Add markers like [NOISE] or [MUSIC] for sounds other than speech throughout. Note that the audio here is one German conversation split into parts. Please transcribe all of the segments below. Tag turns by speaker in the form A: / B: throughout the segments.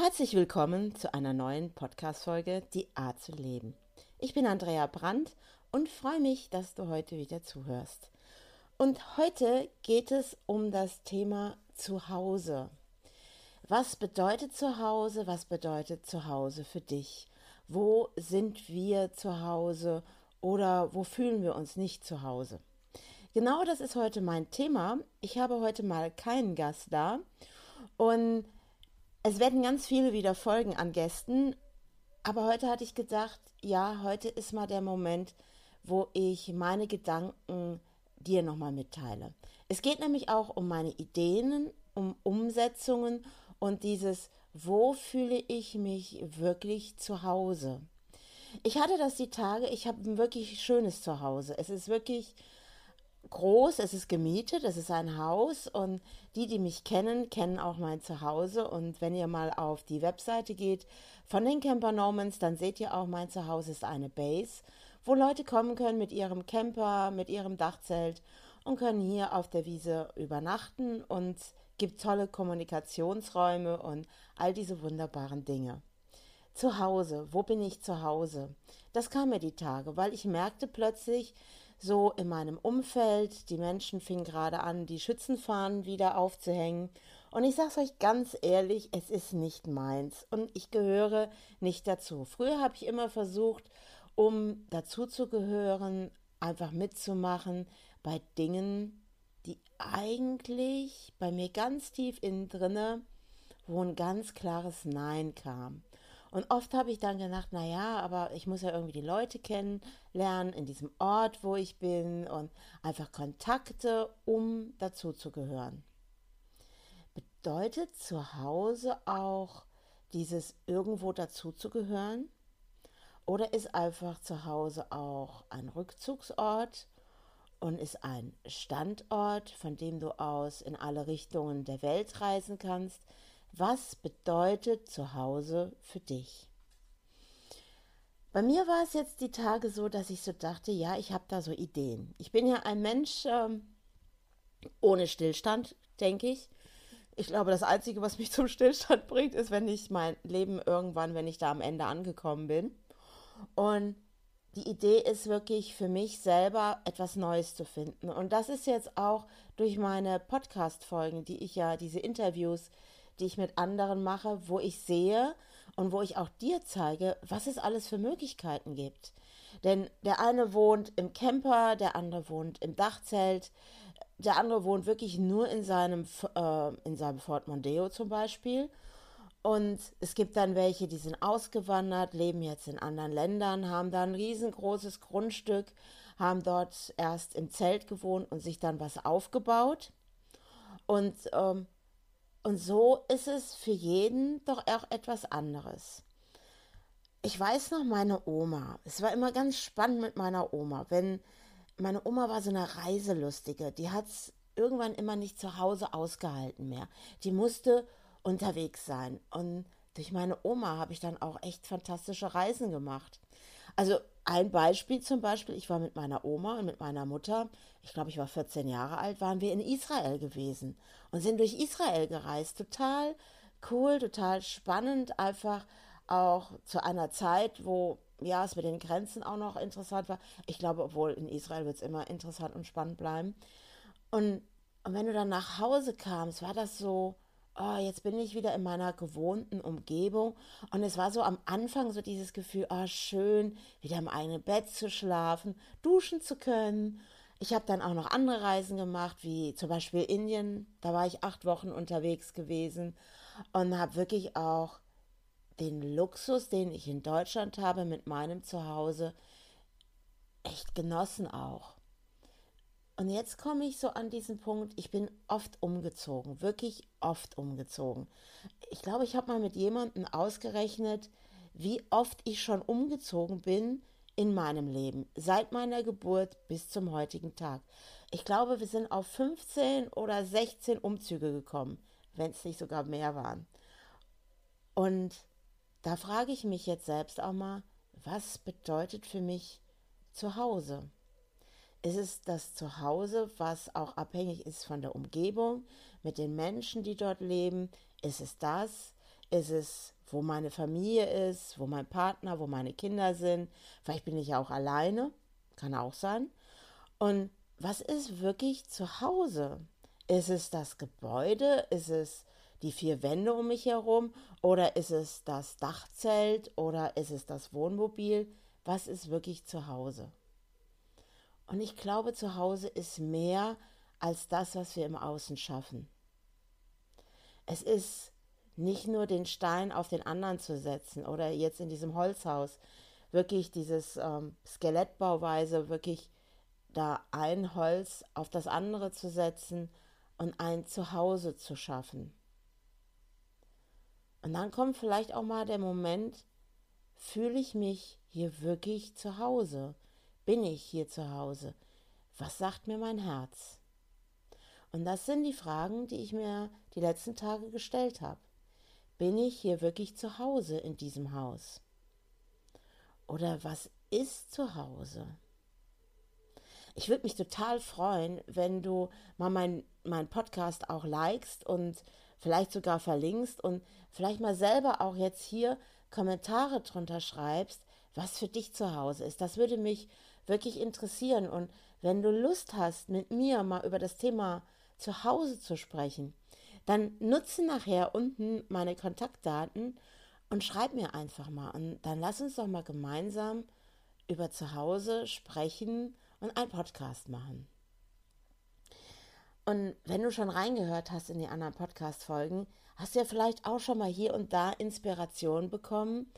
A: Herzlich willkommen zu einer neuen Podcast-Folge Die Art zu leben. Ich bin Andrea Brandt und freue mich, dass du heute wieder zuhörst. Und heute geht es um das Thema Zuhause. Was bedeutet Zuhause? Was bedeutet Zuhause für dich? Wo sind wir zu Hause oder wo fühlen wir uns nicht zu Hause? Genau das ist heute mein Thema. Ich habe heute mal keinen Gast da und es werden ganz viele wieder Folgen an Gästen, aber heute hatte ich gedacht, ja, heute ist mal der Moment, wo ich meine Gedanken dir nochmal mitteile. Es geht nämlich auch um meine Ideen, um Umsetzungen und dieses, wo fühle ich mich wirklich zu Hause? Ich hatte das die Tage, ich habe ein wirklich schönes Zuhause. Es ist wirklich groß, es ist gemietet, es ist ein Haus und die, die mich kennen, kennen auch mein Zuhause und wenn ihr mal auf die Webseite geht von den Camper Normans, dann seht ihr auch, mein Zuhause ist eine Base, wo Leute kommen können mit ihrem Camper, mit ihrem Dachzelt und können hier auf der Wiese übernachten und gibt tolle Kommunikationsräume und all diese wunderbaren Dinge. Zu Hause, wo bin ich zu Hause? Das kam mir die Tage, weil ich merkte plötzlich, so in meinem Umfeld. Die Menschen fingen gerade an, die Schützenfahnen wieder aufzuhängen. Und ich sage es euch ganz ehrlich, es ist nicht meins und ich gehöre nicht dazu. Früher habe ich immer versucht, um dazu zu gehören, einfach mitzumachen bei Dingen, die eigentlich bei mir ganz tief innen drinne, wo ein ganz klares Nein kam. Und oft habe ich dann gedacht, naja, aber ich muss ja irgendwie die Leute kennenlernen in diesem Ort, wo ich bin und einfach Kontakte, um dazu zu gehören. Bedeutet zu Hause auch dieses irgendwo dazu zu gehören? Oder ist einfach zu Hause auch ein Rückzugsort und ist ein Standort, von dem du aus in alle Richtungen der Welt reisen kannst, was bedeutet Zuhause für dich? Bei mir war es jetzt die Tage so, dass ich so dachte, ja, ich habe da so Ideen. Ich bin ja ein Mensch ähm, ohne Stillstand, denke ich. Ich glaube, das Einzige, was mich [LAUGHS] zum Stillstand bringt, ist, wenn ich mein Leben irgendwann, wenn ich da am Ende angekommen bin. Und die Idee ist wirklich für mich selber etwas Neues zu finden. Und das ist jetzt auch durch meine Podcast-Folgen, die ich ja, diese Interviews, die ich mit anderen mache, wo ich sehe und wo ich auch dir zeige, was es alles für Möglichkeiten gibt. Denn der eine wohnt im Camper, der andere wohnt im Dachzelt, der andere wohnt wirklich nur in seinem, äh, in seinem Fort Mondeo zum Beispiel. Und es gibt dann welche, die sind ausgewandert, leben jetzt in anderen Ländern, haben da ein riesengroßes Grundstück, haben dort erst im Zelt gewohnt und sich dann was aufgebaut. Und ähm, und so ist es für jeden doch auch etwas anderes. Ich weiß noch meine Oma. Es war immer ganz spannend mit meiner Oma. Wenn meine Oma war so eine Reiselustige, die hat es irgendwann immer nicht zu Hause ausgehalten mehr. Die musste unterwegs sein. Und durch meine Oma habe ich dann auch echt fantastische Reisen gemacht. Also ein Beispiel zum Beispiel, ich war mit meiner Oma und mit meiner Mutter, ich glaube, ich war 14 Jahre alt, waren wir in Israel gewesen und sind durch Israel gereist. Total cool, total spannend, einfach auch zu einer Zeit, wo ja, es mit den Grenzen auch noch interessant war. Ich glaube, obwohl in Israel wird es immer interessant und spannend bleiben. Und, und wenn du dann nach Hause kamst, war das so, oh, jetzt bin ich wieder in meiner gewohnten Umgebung. Und es war so am Anfang so dieses Gefühl, oh, schön, wieder im eigenen Bett zu schlafen, duschen zu können. Ich habe dann auch noch andere Reisen gemacht, wie zum Beispiel Indien. Da war ich acht Wochen unterwegs gewesen und habe wirklich auch den Luxus, den ich in Deutschland habe mit meinem Zuhause, echt genossen auch. Und jetzt komme ich so an diesen Punkt, ich bin oft umgezogen, wirklich oft umgezogen. Ich glaube, ich habe mal mit jemandem ausgerechnet, wie oft ich schon umgezogen bin in meinem Leben, seit meiner Geburt bis zum heutigen Tag. Ich glaube, wir sind auf 15 oder 16 Umzüge gekommen, wenn es nicht sogar mehr waren. Und da frage ich mich jetzt selbst auch mal, was bedeutet für mich zu Hause? Ist es das Zuhause, was auch abhängig ist von der Umgebung, mit den Menschen, die dort leben? Ist es das? Ist es, wo meine Familie ist, wo mein Partner, wo meine Kinder sind? Vielleicht bin ich ja auch alleine, kann auch sein. Und was ist wirklich zu Hause? Ist es das Gebäude? Ist es die vier Wände um mich herum? Oder ist es das Dachzelt? Oder ist es das Wohnmobil? Was ist wirklich zu Hause? Und ich glaube, zu Hause ist mehr als das, was wir im Außen schaffen. Es ist nicht nur den Stein auf den anderen zu setzen oder jetzt in diesem Holzhaus wirklich dieses ähm, Skelettbauweise wirklich da ein Holz auf das andere zu setzen und ein Zuhause zu schaffen. Und dann kommt vielleicht auch mal der Moment, fühle ich mich hier wirklich zu Hause? Bin ich hier zu Hause? Was sagt mir mein Herz? Und das sind die Fragen, die ich mir die letzten Tage gestellt habe. Bin ich hier wirklich zu Hause in diesem Haus? Oder was ist zu Hause? Ich würde mich total freuen, wenn du mal meinen mein Podcast auch likest und vielleicht sogar verlinkst und vielleicht mal selber auch jetzt hier Kommentare drunter schreibst, was für dich zu Hause ist. Das würde mich wirklich interessieren. Und wenn du Lust hast, mit mir mal über das Thema zu Hause zu sprechen, dann nutze nachher unten meine Kontaktdaten und schreib mir einfach mal. Und dann lass uns doch mal gemeinsam über zu Hause sprechen und einen Podcast machen. Und wenn du schon reingehört hast in die anderen Podcast-Folgen, hast du ja vielleicht auch schon mal hier und da Inspiration bekommen,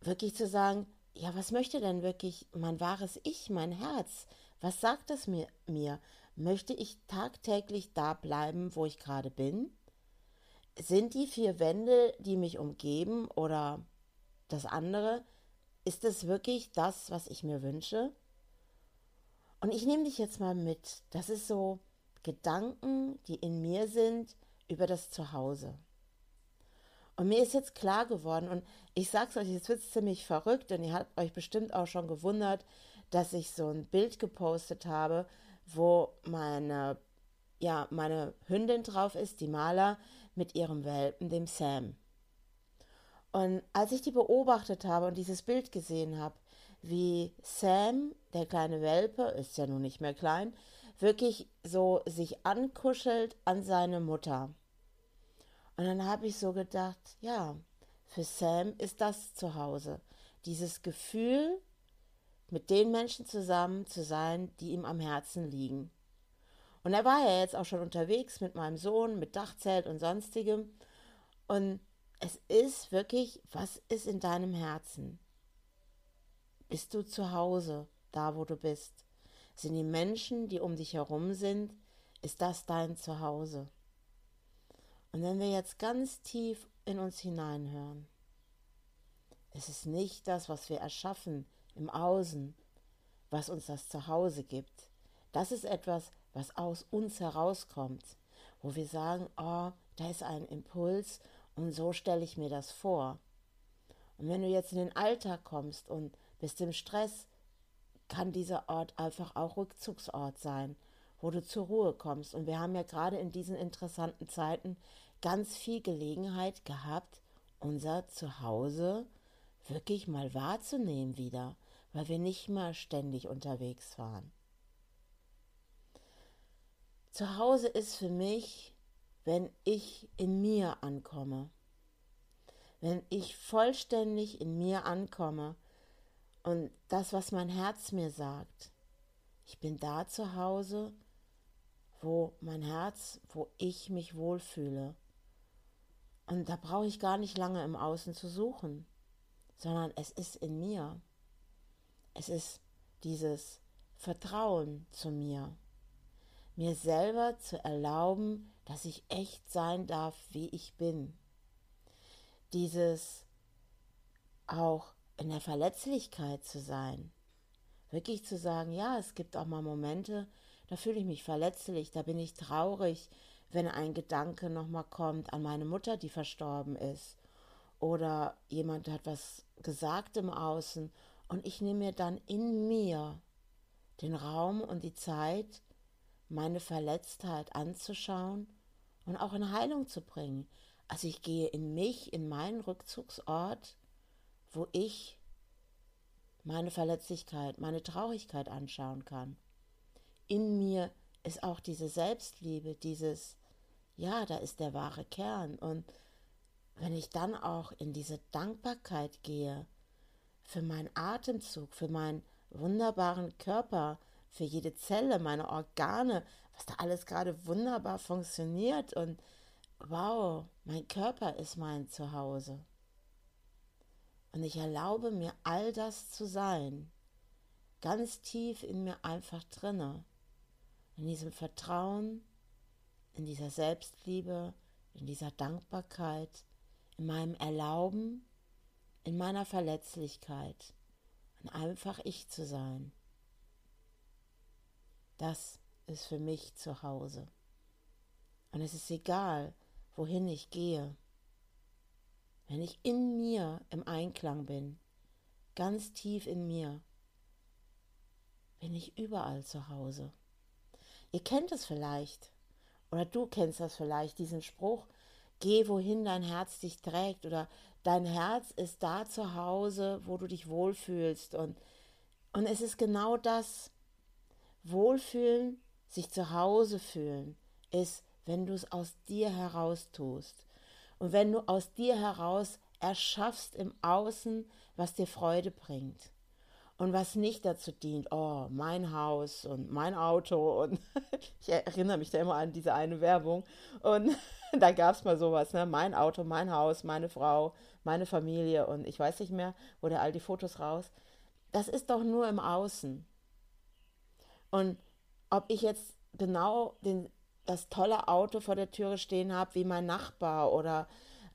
A: wirklich zu sagen, ja, was möchte denn wirklich mein wahres Ich, mein Herz? Was sagt es mir, mir? Möchte ich tagtäglich da bleiben, wo ich gerade bin? Sind die vier Wände, die mich umgeben oder das andere, ist es wirklich das, was ich mir wünsche? Und ich nehme dich jetzt mal mit. Das ist so Gedanken, die in mir sind über das Zuhause. Und mir ist jetzt klar geworden, und ich sag's euch, jetzt wird's ziemlich verrückt, und ihr habt euch bestimmt auch schon gewundert, dass ich so ein Bild gepostet habe, wo meine, ja, meine Hündin drauf ist, die Maler, mit ihrem Welpen, dem Sam. Und als ich die beobachtet habe und dieses Bild gesehen habe, wie Sam, der kleine Welpe, ist ja nun nicht mehr klein, wirklich so sich ankuschelt an seine Mutter. Und dann habe ich so gedacht, ja, für Sam ist das zu Hause. Dieses Gefühl, mit den Menschen zusammen zu sein, die ihm am Herzen liegen. Und er war ja jetzt auch schon unterwegs mit meinem Sohn, mit Dachzelt und sonstigem. Und es ist wirklich, was ist in deinem Herzen? Bist du zu Hause, da wo du bist? Sind die Menschen, die um dich herum sind, ist das dein Zuhause? Und wenn wir jetzt ganz tief in uns hineinhören, es ist nicht das, was wir erschaffen im Außen, was uns das Zuhause gibt. Das ist etwas, was aus uns herauskommt, wo wir sagen, oh, da ist ein Impuls und so stelle ich mir das vor. Und wenn du jetzt in den Alltag kommst und bist im Stress, kann dieser Ort einfach auch Rückzugsort sein, wo du zur Ruhe kommst. Und wir haben ja gerade in diesen interessanten Zeiten ganz viel Gelegenheit gehabt, unser Zuhause wirklich mal wahrzunehmen wieder, weil wir nicht mal ständig unterwegs waren. Zuhause ist für mich, wenn ich in mir ankomme, wenn ich vollständig in mir ankomme und das, was mein Herz mir sagt, ich bin da zu Hause, wo mein Herz, wo ich mich wohlfühle. Und da brauche ich gar nicht lange im Außen zu suchen, sondern es ist in mir. Es ist dieses Vertrauen zu mir, mir selber zu erlauben, dass ich echt sein darf, wie ich bin. Dieses auch in der Verletzlichkeit zu sein. Wirklich zu sagen, ja, es gibt auch mal Momente, da fühle ich mich verletzlich, da bin ich traurig, wenn ein Gedanke nochmal kommt an meine Mutter, die verstorben ist. Oder jemand hat was gesagt im Außen und ich nehme mir dann in mir den Raum und die Zeit, meine Verletztheit anzuschauen und auch in Heilung zu bringen. Also ich gehe in mich, in meinen Rückzugsort, wo ich meine Verletzlichkeit, meine Traurigkeit anschauen kann. In mir ist auch diese Selbstliebe, dieses, ja, da ist der wahre Kern. Und wenn ich dann auch in diese Dankbarkeit gehe für meinen Atemzug, für meinen wunderbaren Körper, für jede Zelle, meine Organe, was da alles gerade wunderbar funktioniert und wow, mein Körper ist mein Zuhause. Und ich erlaube mir all das zu sein, ganz tief in mir einfach drinne, in diesem Vertrauen, in dieser Selbstliebe, in dieser Dankbarkeit, in meinem Erlauben, in meiner Verletzlichkeit und einfach ich zu sein. Das ist für mich zu Hause. Und es ist egal, wohin ich gehe. Wenn ich in mir im Einklang bin, ganz tief in mir, bin ich überall zu Hause. Ihr kennt es vielleicht, oder du kennst das vielleicht, diesen Spruch, geh wohin dein Herz dich trägt, oder dein Herz ist da zu Hause, wo du dich wohlfühlst. Und, und es ist genau das, Wohlfühlen, sich zu Hause fühlen, ist, wenn du es aus dir heraus tust. Und wenn du aus dir heraus erschaffst im Außen, was dir Freude bringt. Und was nicht dazu dient, oh, mein Haus und mein Auto. Und [LAUGHS] ich erinnere mich da immer an diese eine Werbung. Und [LAUGHS] da gab es mal sowas, ne? Mein Auto, mein Haus, meine Frau, meine Familie und ich weiß nicht mehr, wo der all die Fotos raus. Das ist doch nur im Außen. Und ob ich jetzt genau den, das tolle Auto vor der Türe stehen habe wie mein Nachbar oder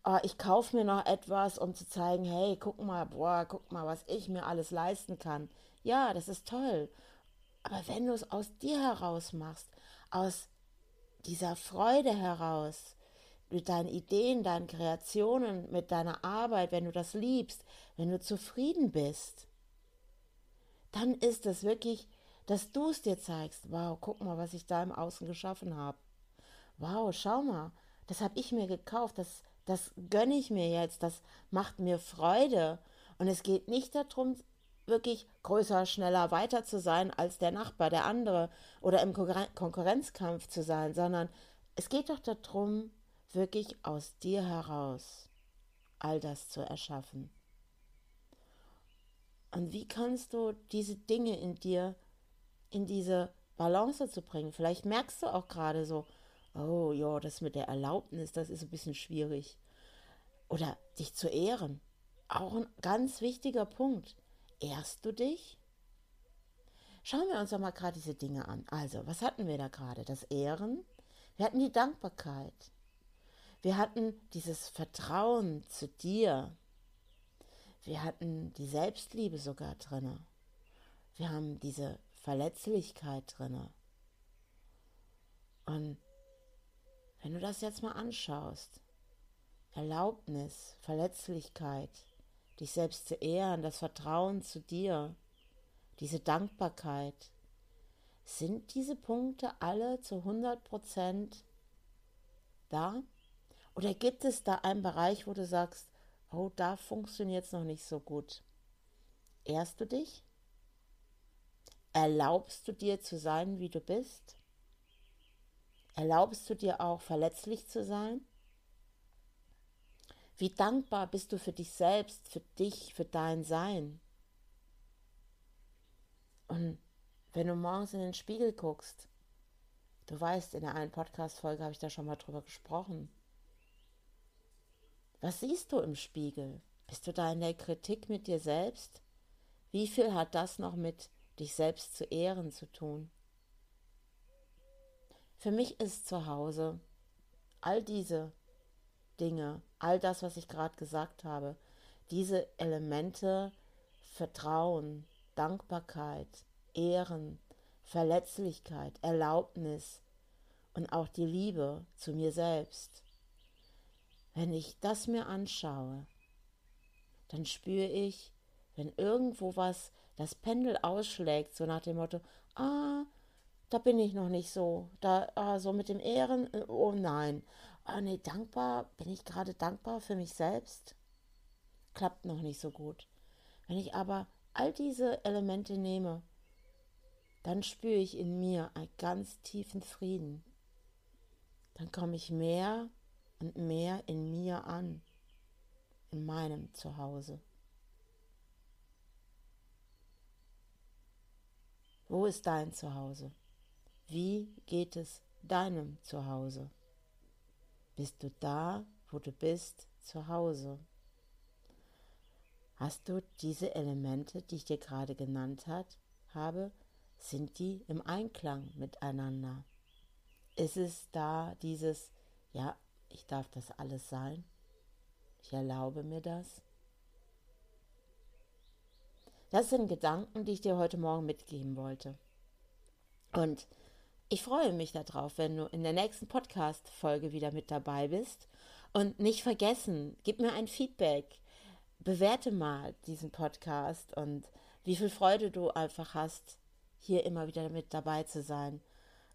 A: äh, ich kaufe mir noch etwas, um zu zeigen, hey, guck mal, boah, guck mal, was ich mir alles leisten kann. Ja, das ist toll. Aber wenn du es aus dir heraus machst, aus dieser Freude heraus, mit deinen Ideen, deinen Kreationen, mit deiner Arbeit, wenn du das liebst, wenn du zufrieden bist, dann ist es wirklich dass du es dir zeigst. Wow, guck mal, was ich da im Außen geschaffen habe. Wow, schau mal, das habe ich mir gekauft, das, das gönne ich mir jetzt, das macht mir Freude. Und es geht nicht darum, wirklich größer, schneller, weiter zu sein als der Nachbar, der andere oder im Konkurrenzkampf zu sein, sondern es geht doch darum, wirklich aus dir heraus all das zu erschaffen. Und wie kannst du diese Dinge in dir in diese Balance zu bringen. Vielleicht merkst du auch gerade so, oh ja, das mit der Erlaubnis, das ist ein bisschen schwierig. Oder dich zu ehren. Auch ein ganz wichtiger Punkt. Ehrst du dich? Schauen wir uns doch mal gerade diese Dinge an. Also, was hatten wir da gerade? Das Ehren. Wir hatten die Dankbarkeit. Wir hatten dieses Vertrauen zu dir. Wir hatten die Selbstliebe sogar drinne. Wir haben diese Verletzlichkeit drin. Und wenn du das jetzt mal anschaust, Erlaubnis, Verletzlichkeit, dich selbst zu ehren, das Vertrauen zu dir, diese Dankbarkeit, sind diese Punkte alle zu 100 Prozent da? Oder gibt es da einen Bereich, wo du sagst, oh, da funktioniert es noch nicht so gut? Ehrst du dich? Erlaubst du dir zu sein, wie du bist? Erlaubst du dir auch verletzlich zu sein? Wie dankbar bist du für dich selbst, für dich, für dein Sein? Und wenn du morgens in den Spiegel guckst, du weißt, in der einen Podcast-Folge habe ich da schon mal drüber gesprochen. Was siehst du im Spiegel? Bist du da in der Kritik mit dir selbst? Wie viel hat das noch mit dich selbst zu ehren zu tun. Für mich ist zu Hause all diese Dinge, all das, was ich gerade gesagt habe, diese Elemente Vertrauen, Dankbarkeit, Ehren, Verletzlichkeit, Erlaubnis und auch die Liebe zu mir selbst. Wenn ich das mir anschaue, dann spüre ich, wenn irgendwo was das Pendel ausschlägt, so nach dem Motto, ah, da bin ich noch nicht so, da, ah, so mit dem Ehren, äh, oh nein, oh nee, dankbar, bin ich gerade dankbar für mich selbst? Klappt noch nicht so gut. Wenn ich aber all diese Elemente nehme, dann spüre ich in mir einen ganz tiefen Frieden. Dann komme ich mehr und mehr in mir an, in meinem Zuhause. Wo ist dein Zuhause? Wie geht es deinem Zuhause? Bist du da, wo du bist, zu Hause? Hast du diese Elemente, die ich dir gerade genannt hat, habe, sind die im Einklang miteinander? Ist es da dieses, ja, ich darf das alles sein? Ich erlaube mir das? Das sind Gedanken, die ich dir heute Morgen mitgeben wollte. Und ich freue mich darauf, wenn du in der nächsten Podcast-Folge wieder mit dabei bist. Und nicht vergessen, gib mir ein Feedback. Bewerte mal diesen Podcast und wie viel Freude du einfach hast, hier immer wieder mit dabei zu sein.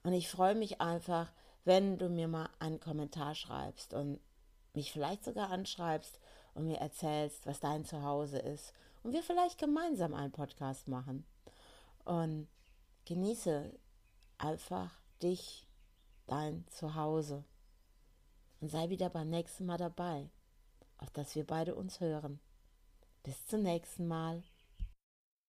A: Und ich freue mich einfach, wenn du mir mal einen Kommentar schreibst und mich vielleicht sogar anschreibst und mir erzählst, was dein Zuhause ist und wir vielleicht gemeinsam einen Podcast machen. Und genieße einfach dich, dein Zuhause. Und sei wieder beim nächsten Mal dabei, auf dass wir beide uns hören. Bis zum nächsten Mal.